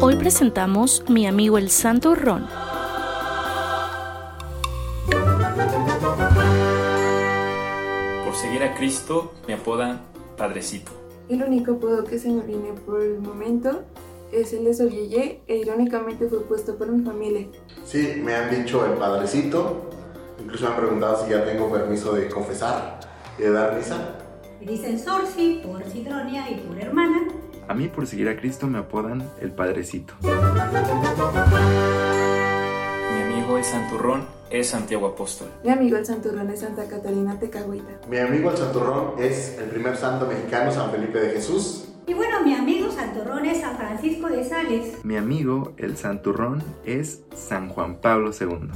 Hoy presentamos Mi amigo el Santo Ron. Por seguir a Cristo me apodan Padrecito. El único apodo que se me viene por el momento es el de Soyeye e irónicamente fue puesto por mi familia. Sí, me han dicho el padrecito, incluso me han preguntado si ya tengo permiso de confesar y de dar misa. Me dicen Sorsi por Citronia y por hermana. A mí por seguir a Cristo me apodan el Padrecito. Mi amigo el Santurrón es Santiago Apóstol. Mi amigo el Santurrón es Santa Catalina Tecagüita. Mi amigo el Santurrón es el primer santo mexicano, San Felipe de Jesús. Y bueno, mi amigo Santurrón es San Francisco de Sales. Mi amigo el Santurrón es San Juan Pablo II.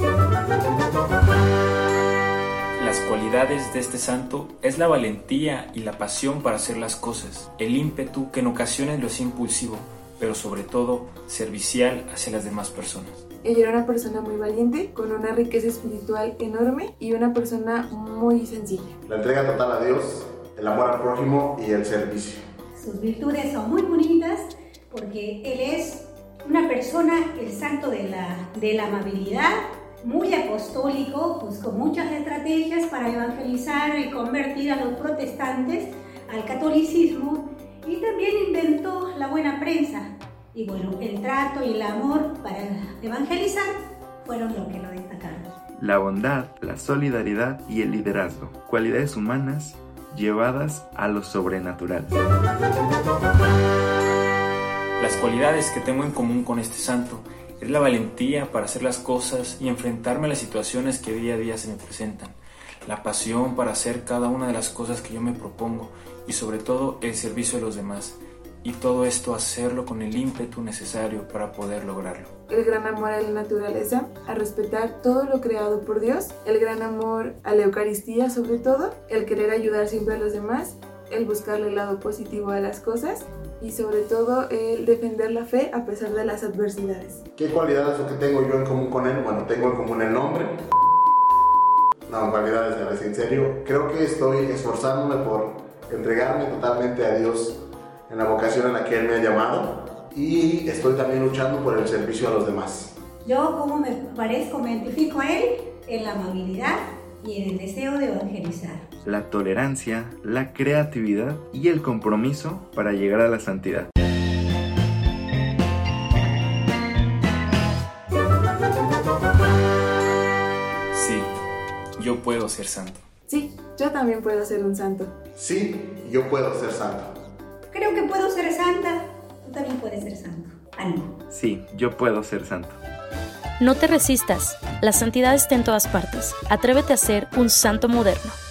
Las cualidades de este santo es la valentía y la pasión para hacer las cosas, el ímpetu que en ocasiones lo es impulsivo, pero sobre todo servicial hacia las demás personas. Ella era una persona muy valiente, con una riqueza espiritual enorme y una persona muy sencilla. La entrega total a Dios, el amor al prójimo y el servicio. Sus virtudes son muy bonitas porque él es una persona, el santo de la, de la amabilidad, muy apostólico, pues con muchas estrategias para evangelizar y convertir a los protestantes al catolicismo y también inventó la buena prensa. Y bueno, el trato y el amor para evangelizar fueron lo que lo destacaron. La bondad, la solidaridad y el liderazgo, cualidades humanas llevadas a lo sobrenatural. Las cualidades que tengo en común con este santo es la valentía para hacer las cosas y enfrentarme a las situaciones que día a día se me presentan, la pasión para hacer cada una de las cosas que yo me propongo y sobre todo el servicio de los demás. Y todo esto hacerlo con el ímpetu necesario para poder lograrlo. El gran amor a la naturaleza, a respetar todo lo creado por Dios, el gran amor a la Eucaristía sobre todo, el querer ayudar siempre a los demás, el buscarle el lado positivo a las cosas y sobre todo el defender la fe a pesar de las adversidades. ¿Qué cualidades o qué tengo yo en común con él? Bueno, tengo en común el nombre. No, cualidades, a veces en serio. Creo que estoy esforzándome por entregarme totalmente a Dios en la vocación en la que Él me ha llamado y estoy también luchando por el servicio a los demás. Yo, como me parezco, me identifico a él en la amabilidad y en el deseo de evangelizar. La tolerancia, la creatividad y el compromiso para llegar a la santidad. Sí, yo puedo ser santo. Sí, yo también puedo ser un santo. Sí, yo puedo ser santo. Creo que puedo ser santa. Tú también puedes ser santo. Ánimo. Sí, yo puedo ser santo. No te resistas, la santidad está en todas partes. Atrévete a ser un santo moderno.